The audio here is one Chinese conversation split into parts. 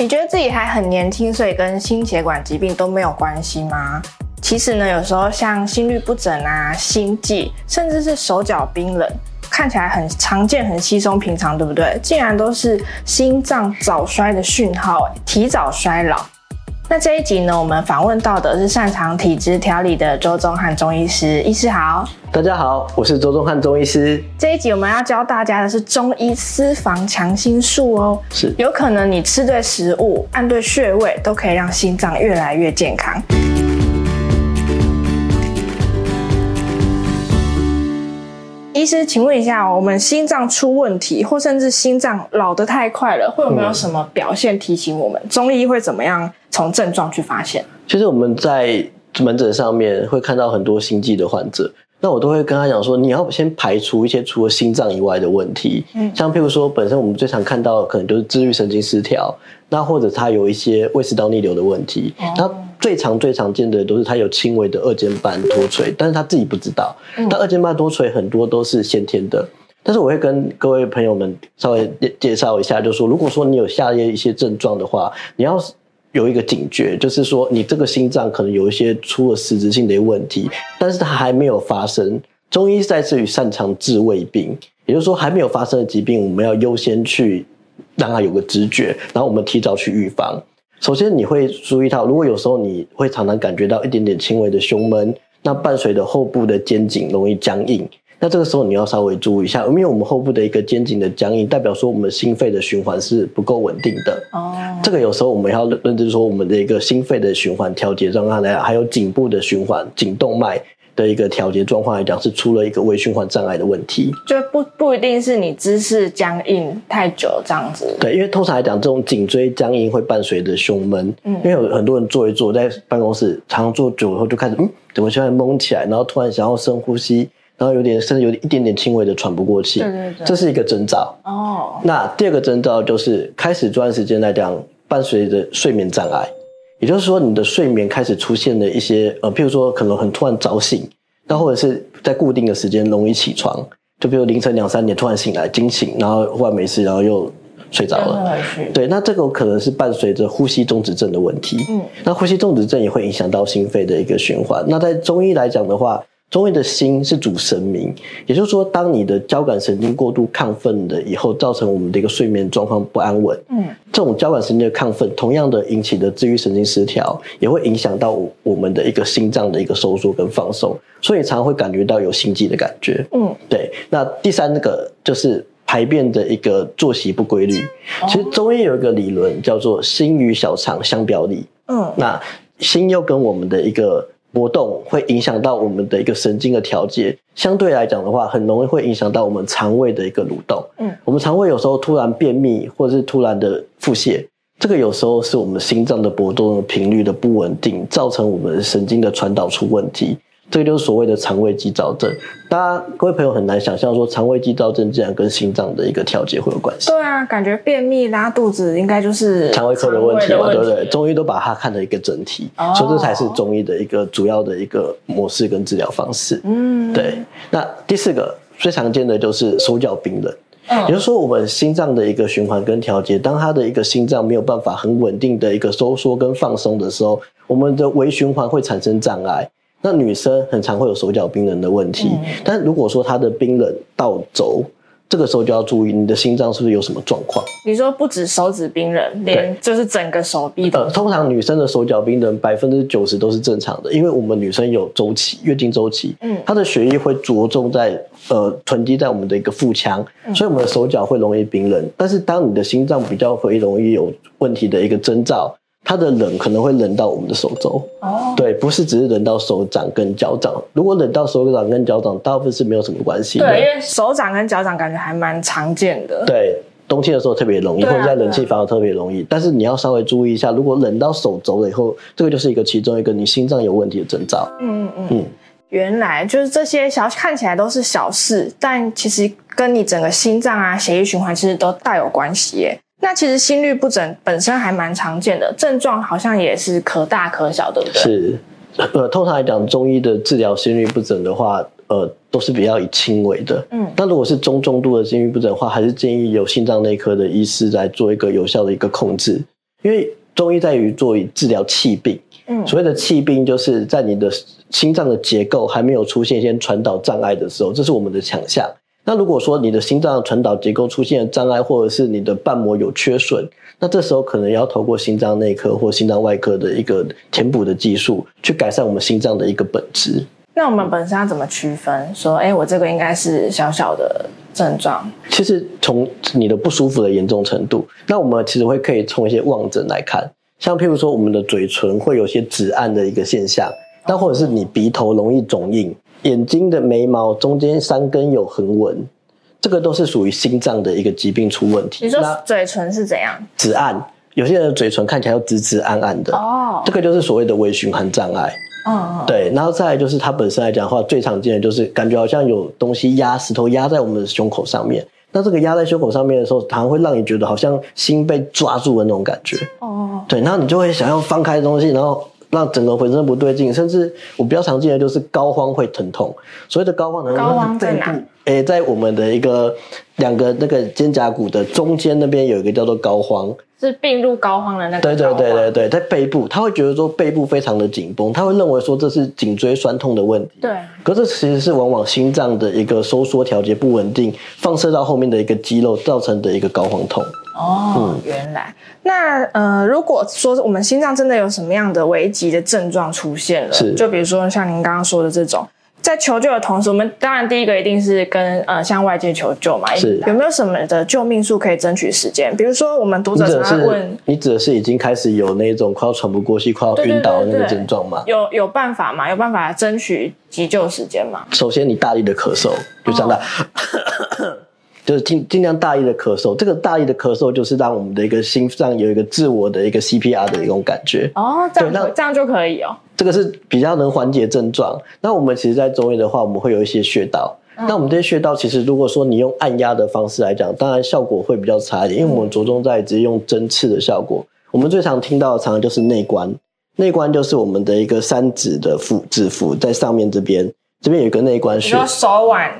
你觉得自己还很年轻，所以跟心血管疾病都没有关系吗？其实呢，有时候像心律不整啊、心悸，甚至是手脚冰冷，看起来很常见、很稀松平常，对不对？竟然都是心脏早衰的讯号，提早衰老。那这一集呢，我们访问到的是擅长体质调理的周宗汉中医师，医师好。大家好，我是周宗汉中医师。这一集我们要教大家的是中医私房强心术哦，是有可能你吃对食物、按对穴位，都可以让心脏越来越健康。师，请问一下，我们心脏出问题，或甚至心脏老得太快了，会有没有什么表现提醒我们？中医会怎么样？从症状去发现，其实我们在门诊上面会看到很多心悸的患者，那我都会跟他讲说，你要先排除一些除了心脏以外的问题，嗯，像譬如说，本身我们最常看到的可能就是自律神经失调，那或者他有一些胃食道逆流的问题，哦、那最常最常见的都是他有轻微的二尖瓣脱垂，但是他自己不知道，那、嗯、二尖瓣脱垂很多都是先天的，但是我会跟各位朋友们稍微介绍一下，就是说，如果说你有下列一些症状的话，你要。有一个警觉，就是说你这个心脏可能有一些出了实质性的问题，但是它还没有发生。中医在这里擅长治未病，也就是说还没有发生的疾病，我们要优先去让它有个知觉，然后我们提早去预防。首先你会注意到，如果有时候你会常常感觉到一点点轻微的胸闷，那伴随着后部的肩颈容易僵硬。那这个时候你要稍微注意一下，因为我们后部的一个肩颈的僵硬，代表说我们心肺的循环是不够稳定的。哦，这个有时候我们要认知说，我们的一个心肺的循环调节状况来讲，还有颈部的循环、颈动脉的一个调节状况来讲，是出了一个微循环障碍的问题。就不不一定是你姿势僵硬太久这样子。对，因为通常来讲，这种颈椎僵硬会伴随着胸闷。嗯，因为有很多人坐一坐，在办公室常常坐久以后就开始，嗯，怎么突然懵起来，然后突然想要深呼吸。然后有点甚至有一点点轻微的喘不过气，对对对，这是一个征兆。哦，那第二个征兆就是开始这段时间来讲，伴随着睡眠障碍，也就是说你的睡眠开始出现了一些呃，譬如说可能很突然早醒，那或者是在固定的时间容易起床，就比如凌晨两三点突然醒来惊醒，然后忽然没事，然后又睡着了。对，那这个可能是伴随着呼吸中止症的问题。嗯，那呼吸中止症也会影响到心肺的一个循环。那在中医来讲的话。中医的心是主神明，也就是说，当你的交感神经过度亢奋了以后，造成我们的一个睡眠状况不安稳。嗯，这种交感神经的亢奋，同样的引起的自律神经失调，也会影响到我们的一个心脏的一个收缩跟放松，所以常常会感觉到有心悸的感觉。嗯，对。那第三个就是排便的一个作息不规律。其实中医有一个理论叫做心与小肠相表里。嗯，那心又跟我们的一个。波动会影响到我们的一个神经的调节，相对来讲的话，很容易会影响到我们肠胃的一个蠕动。嗯，我们肠胃有时候突然便秘，或者是突然的腹泻，这个有时候是我们心脏的波动的频率的不稳定，造成我们神经的传导出问题。这个就是所谓的肠胃激躁症，大家各位朋友很难想象说肠胃激躁症竟然跟心脏的一个调节会有关系。对啊，感觉便秘拉肚子应该就是肠胃科的问题嘛，对不对？中医都把它看成一个整体，哦，所以这才是中医的一个主要的一个模式跟治疗方式。嗯，对。那第四个最常见的就是手脚冰冷，嗯，也就是说我们心脏的一个循环跟调节，当它的一个心脏没有办法很稳定的一个收缩跟放松的时候，我们的微循环会产生障碍。那女生很常会有手脚冰冷的问题，嗯、但如果说她的冰冷到轴，这个时候就要注意你的心脏是不是有什么状况。你说不止手指冰冷，连就是整个手臂的。呃，通常女生的手脚冰冷百分之九十都是正常的，因为我们女生有周期，月经周期，嗯，她的血液会着重在呃囤积在我们的一个腹腔，所以我们的手脚会容易冰冷。但是当你的心脏比较会容易有问题的一个征兆。它的冷可能会冷到我们的手肘，哦，对，不是只是冷到手掌跟脚掌。如果冷到手掌跟脚掌，大部分是没有什么关系。对，因为手掌跟脚掌感觉还蛮常见的。对，冬天的时候特别容易，或者在冷气房特别容易。但是你要稍微注意一下，如果冷到手肘了以后，这个就是一个其中一个你心脏有问题的征兆。嗯嗯嗯，原来就是这些小看起来都是小事，但其实跟你整个心脏啊、血液循环其实都大有关系耶。那其实心律不整本身还蛮常见的，症状好像也是可大可小，对不对？是，呃，通常来讲，中医的治疗心律不整的话，呃，都是比较以轻微的。嗯，那如果是中重度的心律不整的话，还是建议有心脏内科的医师来做一个有效的一个控制。因为中医在于做以治疗气病。嗯，所谓的气病，就是在你的心脏的结构还没有出现一些传导障碍的时候，这是我们的强项。那如果说你的心脏传导结构出现了障碍，或者是你的瓣膜有缺损，那这时候可能要透过心脏内科或心脏外科的一个填补的技术，去改善我们心脏的一个本质。那我们本身要怎么区分？说，哎，我这个应该是小小的症状。其实从你的不舒服的严重程度，那我们其实会可以从一些望诊来看。像譬如说，我们的嘴唇会有些紫暗的一个现象，那或者是你鼻头容易肿硬，眼睛的眉毛中间三根有横纹，这个都是属于心脏的一个疾病出问题。你说嘴唇是怎样？紫暗，有些人的嘴唇看起来又紫紫暗暗的，哦，这个就是所谓的微循环障碍。嗯，对，然后再来就是它本身来讲的话，最常见的就是感觉好像有东西压石头压在我们的胸口上面。那这个压在胸口上面的时候，常会让你觉得好像心被抓住的那种感觉。哦，对，然后你就会想要放开东西，然后让整个浑身不对劲，甚至我比较常见的就是膏肓会疼痛。所谓的膏肓疼痛，膏肓在哪？诶，在我们的一个两个那个肩胛骨的中间那边有一个叫做膏肓。是病入膏肓的那个。对对对对对，在背部，他会觉得说背部非常的紧绷，他会认为说这是颈椎酸痛的问题。对，可是其实是往往心脏的一个收缩调节不稳定，放射到后面的一个肌肉造成的一个膏肓痛。哦，嗯、原来那呃，如果说我们心脏真的有什么样的危急的症状出现了，是就比如说像您刚刚说的这种。在求救的同时，我们当然第一个一定是跟呃向外界求救嘛。是。有没有什么的救命术可以争取时间？比如说，我们读者常常问，你指的是已经开始有那种快要喘不过气、快要晕倒的那个症状吗？有有办法吗？有办法争取急救时间吗？首先，你大力的咳嗽，就这样的。哦 就是尽尽量大力的咳嗽，这个大力的咳嗽就是让我们的一个心脏有一个自我的一个 CPR 的一种感觉哦，这样这样就可以哦。这个是比较能缓解症状。那我们其实，在中医的话，我们会有一些穴道。嗯、那我们这些穴道，其实如果说你用按压的方式来讲，当然效果会比较差一点，因为我们着重在直接用针刺的效果。嗯、我们最常听到的，常常就是内关，内关就是我们的一个三指的腹指腹在上面这边，这边有一个内关穴，手腕。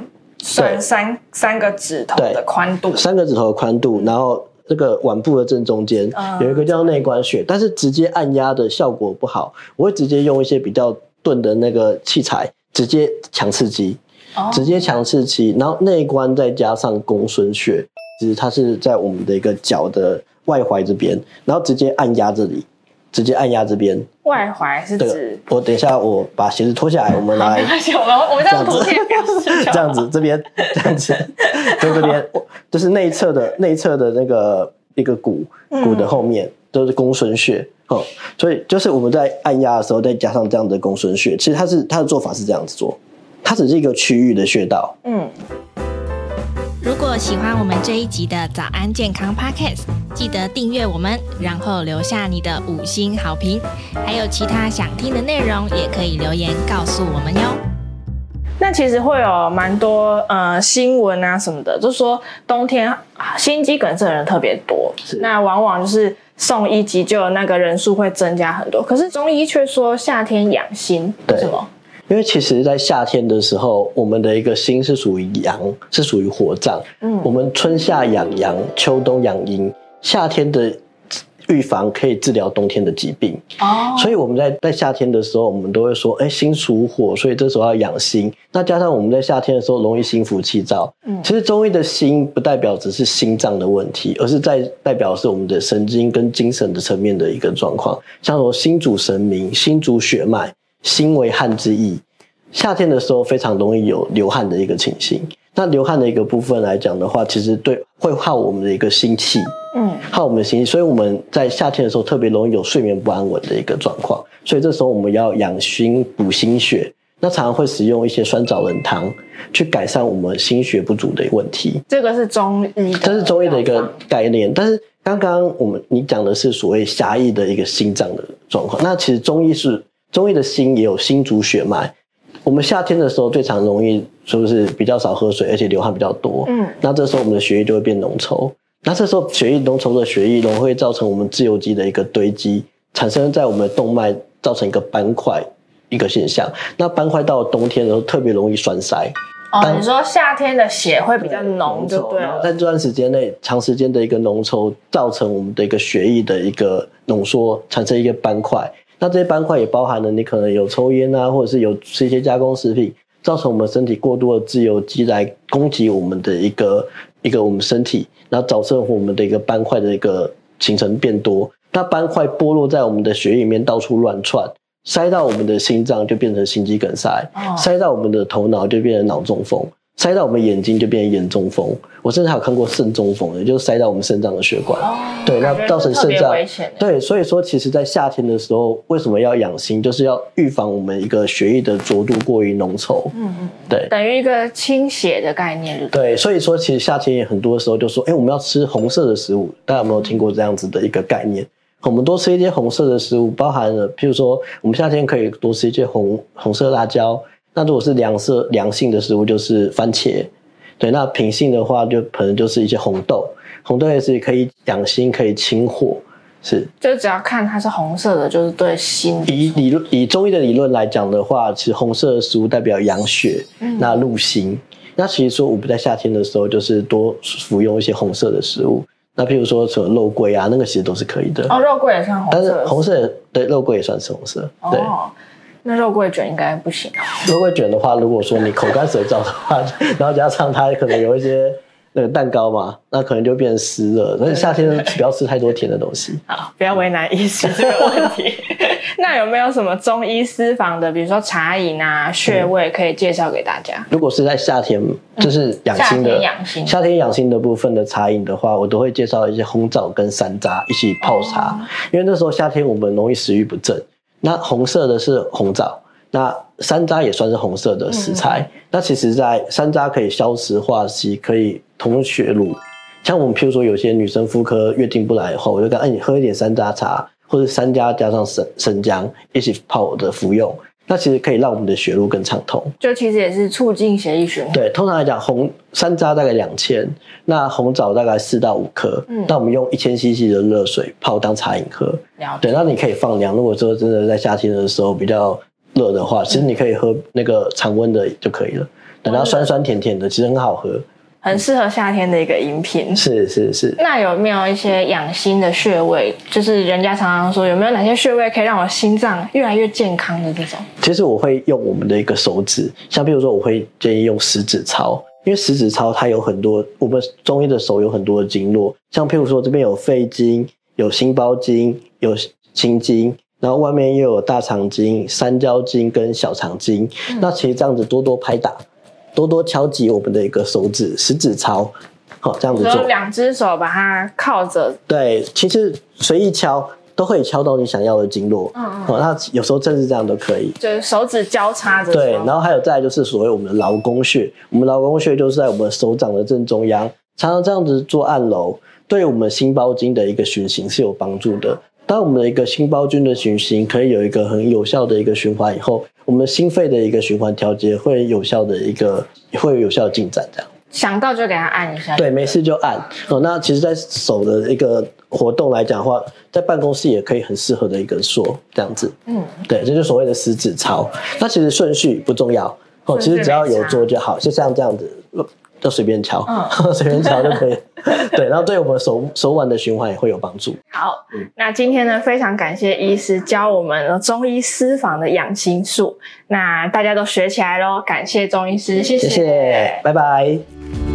算三三个指头的宽度，三个指头的宽度，然后这个腕部的正中间、嗯、有一个叫内关穴，但是直接按压的效果不好，我会直接用一些比较钝的那个器材，直接强刺激，哦、直接强刺激，然后内关再加上公孙穴，其实它是在我们的一个脚的外踝这边，然后直接按压这里。直接按压这边，外踝是指我等一下，我把鞋子脱下来，我们来。我们我们这样图片表示 这样子，这边这样子，就这边，就是内侧的内侧的那个一个骨骨的后面都是公孙穴哦，所以就是我们在按压的时候再加上这样的公孙穴，其实它是它的做法是这样子做，它只是一个区域的穴道，嗯。如果喜欢我们这一集的早安健康 Podcast，记得订阅我们，然后留下你的五星好评。还有其他想听的内容，也可以留言告诉我们哟。那其实会有蛮多呃新闻啊什么的，就是说冬天心肌梗塞的人特别多，那往往就是送医急救的那个人数会增加很多。可是中医却说夏天养心，对什么？因为其实，在夏天的时候，我们的一个心是属于阳，是属于火脏。嗯，我们春夏养阳，秋冬养阴。夏天的预防可以治疗冬天的疾病。哦，所以我们在在夏天的时候，我们都会说，哎，心属火，所以这时候要养心。那加上我们在夏天的时候容易心浮气躁。嗯，其实中医的心不代表只是心脏的问题，而是在代表是我们的神经跟精神的层面的一个状况。像说心主神明，心主血脉。心为汗之意，夏天的时候非常容易有流汗的一个情形。那流汗的一个部分来讲的话，其实对会耗我们的一个心气，嗯，耗我们的心气，所以我们在夏天的时候特别容易有睡眠不安稳的一个状况。所以这时候我们要养心补心血，那常常会使用一些酸枣仁汤去改善我们心血不足的问题。这个是中医，这是中医的一个概念。但是刚刚我们你讲的是所谓狭义的一个心脏的状况，那其实中医是。中医的心也有心主血脉，我们夏天的时候最常容易是不是比较少喝水，而且流汗比较多？嗯，那这时候我们的血液就会变浓稠，那这时候血液浓稠的血液容易会造成我们自由基的一个堆积，产生在我们的动脉，造成一个斑块一个现象。那斑块到了冬天的时候特别容易栓塞，哦，你说夏天的血会比较浓，就对了。然后在这段时间内，长时间的一个浓稠，造成我们的一个血液的一个浓缩，产生一个斑块。那这些斑块也包含了你可能有抽烟啊，或者是有吃一些加工食品，造成我们身体过多的自由基来攻击我们的一个一个我们身体，然后造成我们的一个斑块的一个形成变多。那斑块剥落在我们的血液里面到处乱窜，塞到我们的心脏就变成心肌梗塞，哦、塞到我们的头脑就变成脑中风。塞到我们眼睛就变成眼中风，我甚至还有看过肾中风的，就是塞到我们肾脏的血管，哦、对，那造成肾脏对，所以说其实，在夏天的时候，为什么要养心，就是要预防我们一个血液的浊度过于浓稠，嗯嗯，对，等于一个清血的概念對对，所以说其实夏天也很多时候就说，哎，我们要吃红色的食物，大家有没有听过这样子的一个概念？我们多吃一些红色的食物，包含了譬如说，我们夏天可以多吃一些红红色辣椒。那如果是凉色凉性的食物，就是番茄，对。那平性的话，就可能就是一些红豆，红豆也是可以养心，可以清火，是。就只要看它是红色的，就是对心。以理论以中医的理论来讲的话，其实红色的食物代表养血，嗯、那入心。那其实说我们在夏天的时候，就是多服用一些红色的食物。那譬如说什么肉桂啊，那个其实都是可以的。哦，肉桂也算红色。但是红色对肉桂也算是红色，对。哦那肉桂卷应该不行。肉桂卷的话，如果说你口干舌燥的话，然后加上它可能有一些那个蛋糕嘛，那可能就变湿了。所以夏天不要吃太多甜的东西。好，不要为难医师 这个问题。那有没有什么中医私房的，比如说茶饮啊、穴位可以介绍给大家？嗯、如果是在夏天，就是养心的、嗯、夏天养心、夏天养心的部分的茶饮的话，我都会介绍一些红枣跟山楂一起泡茶，哦、因为那时候夏天我们容易食欲不振。那红色的是红枣，那山楂也算是红色的食材。嗯、那其实，在山楂可以消食化积，可以通血路。像我们譬如说，有些女生妇科月经不来以后，我就跟哎，你喝一点山楂茶，或者山楂加上生生姜一起泡的服用。那其实可以让我们的血路更畅通，就其实也是促进血液循环。对，通常来讲，红山楂大概两千，那红枣大概四到五颗。嗯，那我们用一千 CC 的热水泡当茶饮喝。对，那你可以放凉。如果说真的在夏天的时候比较热的话，其实你可以喝那个常温的就可以了。等到酸酸甜甜的，其实很好喝。很适合夏天的一个饮品，是是是。那有没有一些养心的穴位？就是人家常常说，有没有哪些穴位可以让我心脏越来越健康的这种？其实我会用我们的一个手指，像比如说，我会建议用食指操，因为食指操它有很多，我们中医的手有很多的经络，像譬如说这边有肺经、有心包经、有心经，然后外面又有大肠经、三焦经跟小肠经，嗯、那其实这样子多多拍打。多多敲击我们的一个手指，食指操，好，这样子做。两只手把它靠着。对，其实随意敲都可以敲到你想要的经络。嗯嗯。那有时候正是这样都可以。就是手指交叉着。对，然后还有再来就是所谓我们的劳宫穴，我们劳宫穴就是在我们手掌的正中央，常常这样子做按揉，对我们心包经的一个循行是有帮助的。当我们的一个心包菌的循行可以有一个很有效的一个循环以后，我们心肺的一个循环调节会有效的一个会有有效的进展。这样想到就给他按一下，对，没事就按。哦，那其实，在手的一个活动来讲的话，在办公室也可以很适合的一个说这样子。嗯，对，这就所谓的十指操。那其实顺序不重要哦，其实只要有做就好，就像这样子。就随便敲，随、嗯、便敲就可以。对，然后对我们手手腕的循环也会有帮助。好，嗯、那今天呢，非常感谢医师教我们中医私房的养心术，那大家都学起来喽。感谢中医师，谢谢，谢谢，拜拜。